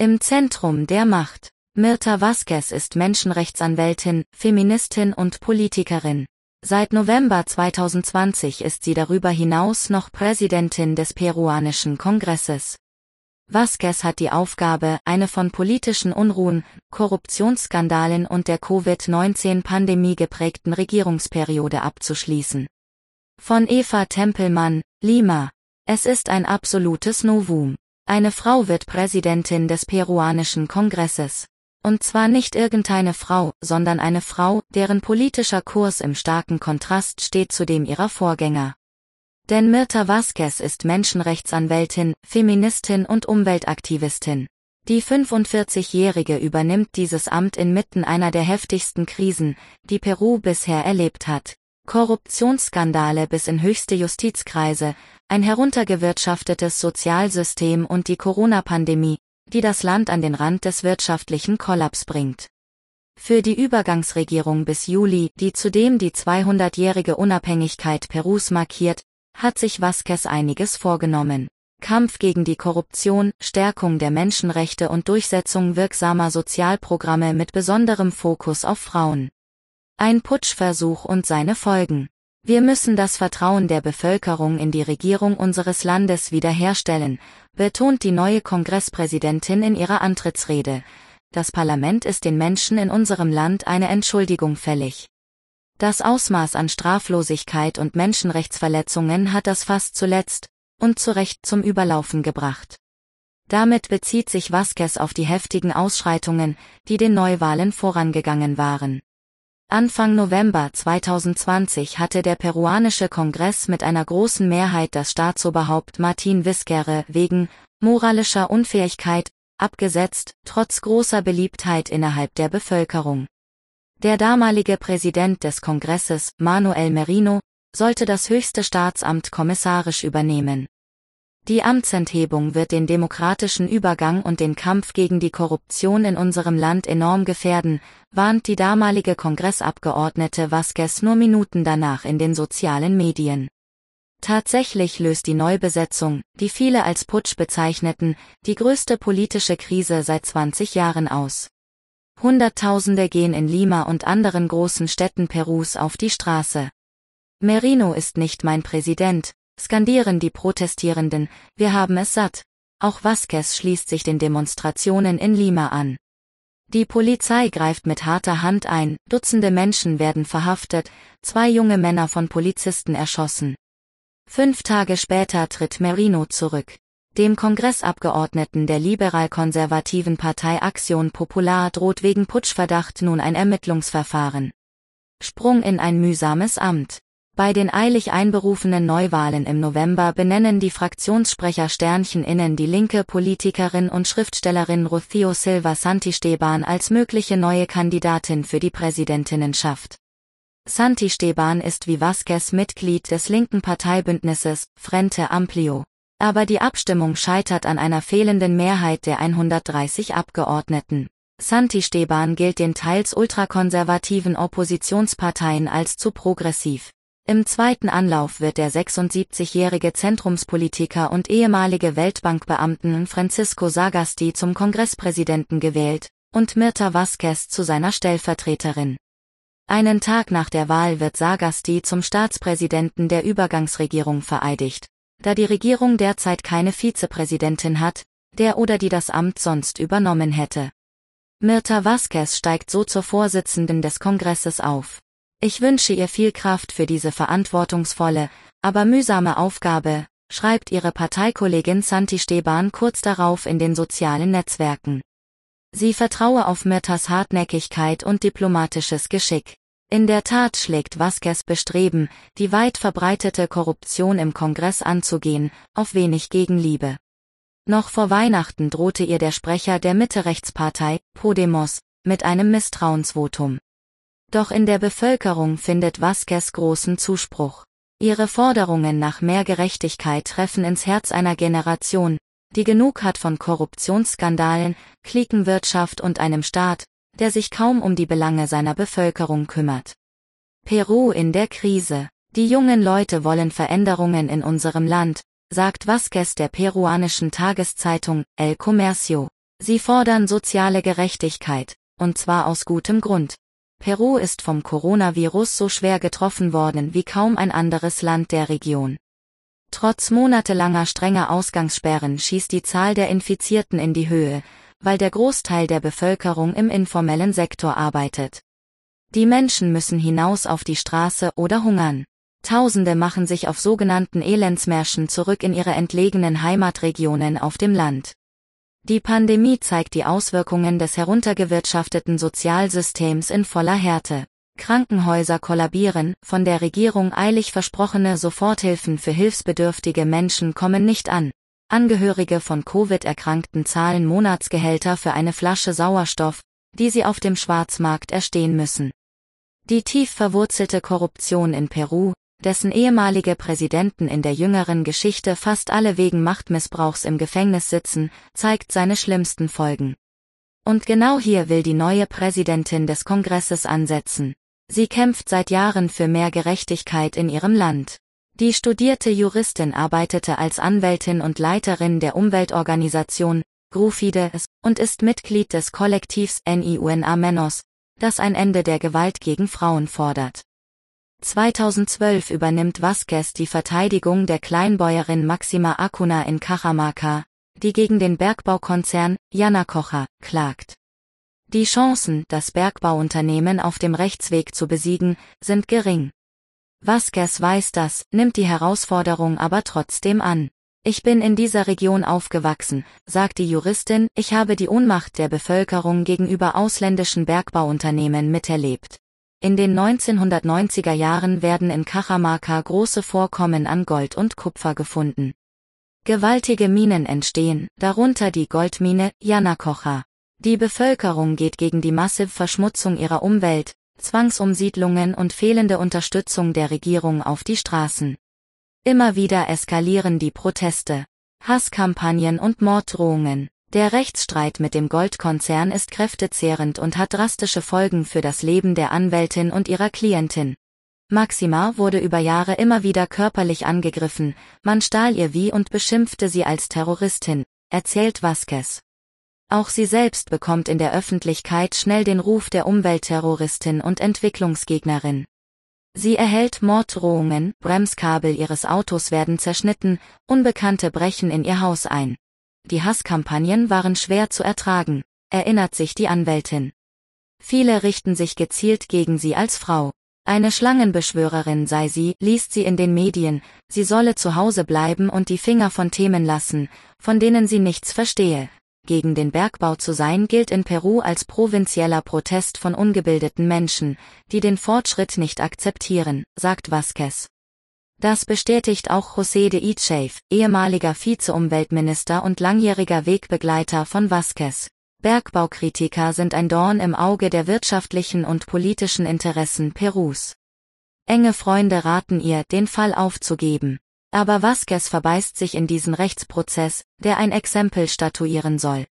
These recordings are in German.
Im Zentrum der Macht. Mirta Vasquez ist Menschenrechtsanwältin, Feministin und Politikerin. Seit November 2020 ist sie darüber hinaus noch Präsidentin des peruanischen Kongresses. Vasquez hat die Aufgabe, eine von politischen Unruhen, Korruptionsskandalen und der Covid-19-Pandemie geprägten Regierungsperiode abzuschließen. Von Eva Tempelmann, Lima. Es ist ein absolutes Novum. Eine Frau wird Präsidentin des peruanischen Kongresses. Und zwar nicht irgendeine Frau, sondern eine Frau, deren politischer Kurs im starken Kontrast steht zu dem ihrer Vorgänger. Denn Mirta Vasquez ist Menschenrechtsanwältin, Feministin und Umweltaktivistin. Die 45-Jährige übernimmt dieses Amt inmitten einer der heftigsten Krisen, die Peru bisher erlebt hat. Korruptionsskandale bis in höchste Justizkreise, ein heruntergewirtschaftetes Sozialsystem und die Corona-Pandemie, die das Land an den Rand des wirtschaftlichen Kollaps bringt. Für die Übergangsregierung bis Juli, die zudem die 200-jährige Unabhängigkeit Perus markiert, hat sich Vasquez einiges vorgenommen. Kampf gegen die Korruption, Stärkung der Menschenrechte und Durchsetzung wirksamer Sozialprogramme mit besonderem Fokus auf Frauen. Ein Putschversuch und seine Folgen. Wir müssen das Vertrauen der Bevölkerung in die Regierung unseres Landes wiederherstellen, betont die neue Kongresspräsidentin in ihrer Antrittsrede. Das Parlament ist den Menschen in unserem Land eine Entschuldigung fällig. Das Ausmaß an Straflosigkeit und Menschenrechtsverletzungen hat das fast zuletzt und zu Recht zum Überlaufen gebracht. Damit bezieht sich Vasquez auf die heftigen Ausschreitungen, die den Neuwahlen vorangegangen waren. Anfang November 2020 hatte der peruanische Kongress mit einer großen Mehrheit das Staatsoberhaupt Martin Vizcarra wegen moralischer Unfähigkeit abgesetzt, trotz großer Beliebtheit innerhalb der Bevölkerung. Der damalige Präsident des Kongresses, Manuel Merino, sollte das höchste Staatsamt kommissarisch übernehmen. Die Amtsenthebung wird den demokratischen Übergang und den Kampf gegen die Korruption in unserem Land enorm gefährden, warnt die damalige Kongressabgeordnete Vasquez nur Minuten danach in den sozialen Medien. Tatsächlich löst die Neubesetzung, die viele als Putsch bezeichneten, die größte politische Krise seit 20 Jahren aus. Hunderttausende gehen in Lima und anderen großen Städten Perus auf die Straße. Merino ist nicht mein Präsident, skandieren die Protestierenden, wir haben es satt. Auch Vasquez schließt sich den Demonstrationen in Lima an. Die Polizei greift mit harter Hand ein, Dutzende Menschen werden verhaftet, zwei junge Männer von Polizisten erschossen. Fünf Tage später tritt Merino zurück. Dem Kongressabgeordneten der liberal-konservativen Partei Action Popular droht wegen Putschverdacht nun ein Ermittlungsverfahren. Sprung in ein mühsames Amt. Bei den eilig einberufenen Neuwahlen im November benennen die Fraktionssprecher Sternchen innen die linke Politikerin und Schriftstellerin Rocío Silva Santisteban als mögliche neue Kandidatin für die Präsidentinnenschaft. Santisteban ist wie Vasquez Mitglied des linken Parteibündnisses Frente Amplio. Aber die Abstimmung scheitert an einer fehlenden Mehrheit der 130 Abgeordneten. Santisteban gilt den teils ultrakonservativen Oppositionsparteien als zu progressiv. Im zweiten Anlauf wird der 76-jährige Zentrumspolitiker und ehemalige Weltbankbeamten Francisco Sagasti zum Kongresspräsidenten gewählt und Mirta Vasquez zu seiner Stellvertreterin. Einen Tag nach der Wahl wird Sagasti zum Staatspräsidenten der Übergangsregierung vereidigt, da die Regierung derzeit keine Vizepräsidentin hat, der oder die das Amt sonst übernommen hätte. Mirta Vasquez steigt so zur Vorsitzenden des Kongresses auf. Ich wünsche ihr viel Kraft für diese verantwortungsvolle, aber mühsame Aufgabe, schreibt ihre Parteikollegin Santi Steban kurz darauf in den sozialen Netzwerken. Sie vertraue auf Mirtas Hartnäckigkeit und diplomatisches Geschick. In der Tat schlägt Vasquez Bestreben, die weit verbreitete Korruption im Kongress anzugehen, auf wenig Gegenliebe. Noch vor Weihnachten drohte ihr der Sprecher der Mitte-Rechtspartei, Podemos, mit einem Misstrauensvotum. Doch in der Bevölkerung findet Vasquez großen Zuspruch. Ihre Forderungen nach mehr Gerechtigkeit treffen ins Herz einer Generation, die genug hat von Korruptionsskandalen, Klikenwirtschaft und einem Staat, der sich kaum um die Belange seiner Bevölkerung kümmert. Peru in der Krise. Die jungen Leute wollen Veränderungen in unserem Land, sagt Vasquez der peruanischen Tageszeitung El Comercio. Sie fordern soziale Gerechtigkeit, und zwar aus gutem Grund. Peru ist vom Coronavirus so schwer getroffen worden wie kaum ein anderes Land der Region. Trotz monatelanger strenger Ausgangssperren schießt die Zahl der Infizierten in die Höhe, weil der Großteil der Bevölkerung im informellen Sektor arbeitet. Die Menschen müssen hinaus auf die Straße oder hungern. Tausende machen sich auf sogenannten Elendsmärschen zurück in ihre entlegenen Heimatregionen auf dem Land. Die Pandemie zeigt die Auswirkungen des heruntergewirtschafteten Sozialsystems in voller Härte. Krankenhäuser kollabieren, von der Regierung eilig versprochene Soforthilfen für hilfsbedürftige Menschen kommen nicht an. Angehörige von Covid-Erkrankten zahlen Monatsgehälter für eine Flasche Sauerstoff, die sie auf dem Schwarzmarkt erstehen müssen. Die tief verwurzelte Korruption in Peru, dessen ehemalige Präsidenten in der jüngeren Geschichte fast alle wegen Machtmissbrauchs im Gefängnis sitzen, zeigt seine schlimmsten Folgen. Und genau hier will die neue Präsidentin des Kongresses ansetzen. Sie kämpft seit Jahren für mehr Gerechtigkeit in ihrem Land. Die studierte Juristin arbeitete als Anwältin und Leiterin der Umweltorganisation Grufides und ist Mitglied des Kollektivs NIUNA Menos, das ein Ende der Gewalt gegen Frauen fordert. 2012 übernimmt Vasquez die Verteidigung der Kleinbäuerin Maxima Acuna in Cajamarca, die gegen den Bergbaukonzern Yanacocha klagt. Die Chancen, das Bergbauunternehmen auf dem Rechtsweg zu besiegen, sind gering. Vasquez weiß das, nimmt die Herausforderung aber trotzdem an. Ich bin in dieser Region aufgewachsen, sagt die Juristin, ich habe die Ohnmacht der Bevölkerung gegenüber ausländischen Bergbauunternehmen miterlebt. In den 1990er Jahren werden in Cajamarca große Vorkommen an Gold und Kupfer gefunden. Gewaltige Minen entstehen, darunter die Goldmine Yanacocha. Die Bevölkerung geht gegen die massive Verschmutzung ihrer Umwelt, Zwangsumsiedlungen und fehlende Unterstützung der Regierung auf die Straßen. Immer wieder eskalieren die Proteste, Hasskampagnen und Morddrohungen. Der Rechtsstreit mit dem Goldkonzern ist kräftezehrend und hat drastische Folgen für das Leben der Anwältin und ihrer Klientin. Maxima wurde über Jahre immer wieder körperlich angegriffen, man stahl ihr wie und beschimpfte sie als Terroristin, erzählt Vasquez. Auch sie selbst bekommt in der Öffentlichkeit schnell den Ruf der Umweltterroristin und Entwicklungsgegnerin. Sie erhält Morddrohungen, Bremskabel ihres Autos werden zerschnitten, Unbekannte brechen in ihr Haus ein. Die Hasskampagnen waren schwer zu ertragen, erinnert sich die Anwältin. Viele richten sich gezielt gegen sie als Frau. Eine Schlangenbeschwörerin sei sie, liest sie in den Medien, sie solle zu Hause bleiben und die Finger von Themen lassen, von denen sie nichts verstehe. Gegen den Bergbau zu sein gilt in Peru als provinzieller Protest von ungebildeten Menschen, die den Fortschritt nicht akzeptieren, sagt Vasquez. Das bestätigt auch José de Itchave, ehemaliger Vizeumweltminister und langjähriger Wegbegleiter von Vasquez. Bergbaukritiker sind ein Dorn im Auge der wirtschaftlichen und politischen Interessen Perus. Enge Freunde raten ihr, den Fall aufzugeben. Aber Vasquez verbeißt sich in diesen Rechtsprozess, der ein Exempel statuieren soll.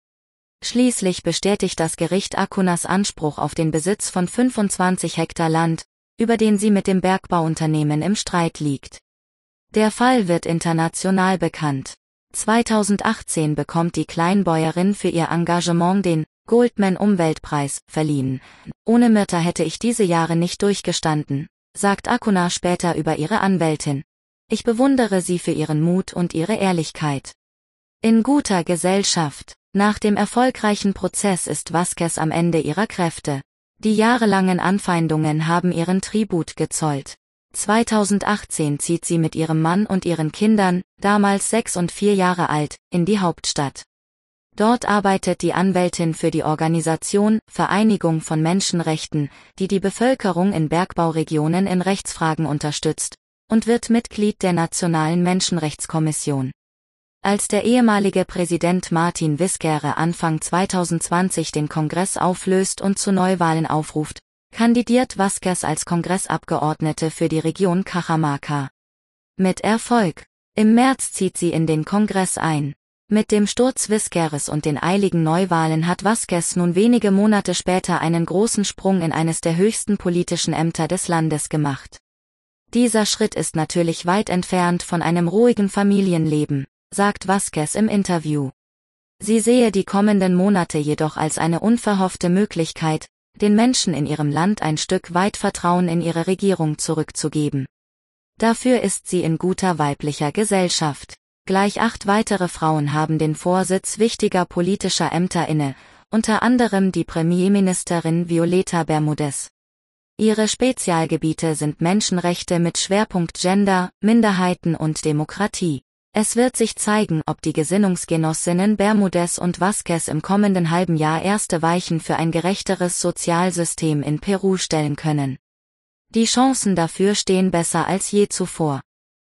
Schließlich bestätigt das Gericht Akunas Anspruch auf den Besitz von 25 Hektar Land, über den sie mit dem Bergbauunternehmen im Streit liegt. Der Fall wird international bekannt. 2018 bekommt die Kleinbäuerin für ihr Engagement den Goldman Umweltpreis verliehen. Ohne Mirta hätte ich diese Jahre nicht durchgestanden, sagt Akuna später über ihre Anwältin. Ich bewundere sie für ihren Mut und ihre Ehrlichkeit. In guter Gesellschaft. Nach dem erfolgreichen Prozess ist Vasquez am Ende ihrer Kräfte. Die jahrelangen Anfeindungen haben ihren Tribut gezollt. 2018 zieht sie mit ihrem Mann und ihren Kindern, damals sechs und vier Jahre alt, in die Hauptstadt. Dort arbeitet die Anwältin für die Organisation Vereinigung von Menschenrechten, die die Bevölkerung in Bergbauregionen in Rechtsfragen unterstützt, und wird Mitglied der Nationalen Menschenrechtskommission. Als der ehemalige Präsident Martin Vizcarra Anfang 2020 den Kongress auflöst und zu Neuwahlen aufruft, kandidiert Vasquez als Kongressabgeordnete für die Region Cajamarca. Mit Erfolg. Im März zieht sie in den Kongress ein. Mit dem Sturz Vizcarras und den eiligen Neuwahlen hat Vasquez nun wenige Monate später einen großen Sprung in eines der höchsten politischen Ämter des Landes gemacht. Dieser Schritt ist natürlich weit entfernt von einem ruhigen Familienleben sagt Vasquez im Interview. Sie sehe die kommenden Monate jedoch als eine unverhoffte Möglichkeit, den Menschen in ihrem Land ein Stück weit Vertrauen in ihre Regierung zurückzugeben. Dafür ist sie in guter weiblicher Gesellschaft. Gleich acht weitere Frauen haben den Vorsitz wichtiger politischer Ämter inne, unter anderem die Premierministerin Violeta Bermudez. Ihre Spezialgebiete sind Menschenrechte mit Schwerpunkt Gender, Minderheiten und Demokratie. Es wird sich zeigen, ob die Gesinnungsgenossinnen Bermudez und Vasquez im kommenden halben Jahr erste Weichen für ein gerechteres Sozialsystem in Peru stellen können. Die Chancen dafür stehen besser als je zuvor.